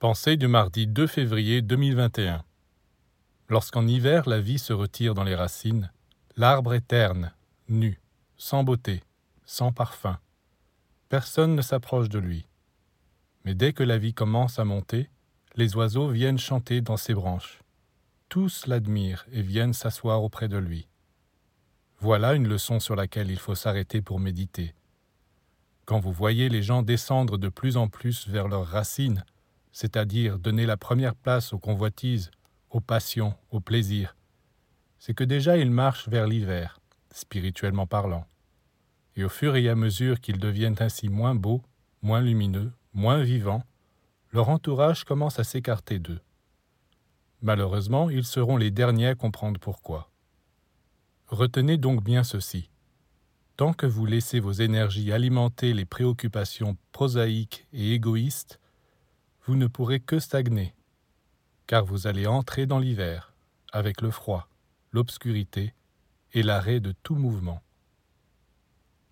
Pensée du mardi 2 février 2021. Lorsqu'en hiver la vie se retire dans les racines, l'arbre est terne, nu, sans beauté, sans parfum. Personne ne s'approche de lui. Mais dès que la vie commence à monter, les oiseaux viennent chanter dans ses branches. Tous l'admirent et viennent s'asseoir auprès de lui. Voilà une leçon sur laquelle il faut s'arrêter pour méditer. Quand vous voyez les gens descendre de plus en plus vers leurs racines, c'est-à-dire donner la première place aux convoitises, aux passions, aux plaisirs, c'est que déjà ils marchent vers l'hiver, spirituellement parlant. Et au fur et à mesure qu'ils deviennent ainsi moins beaux, moins lumineux, moins vivants, leur entourage commence à s'écarter d'eux. Malheureusement, ils seront les derniers à comprendre pourquoi. Retenez donc bien ceci. Tant que vous laissez vos énergies alimenter les préoccupations prosaïques et égoïstes, vous ne pourrez que stagner, car vous allez entrer dans l'hiver, avec le froid, l'obscurité et l'arrêt de tout mouvement.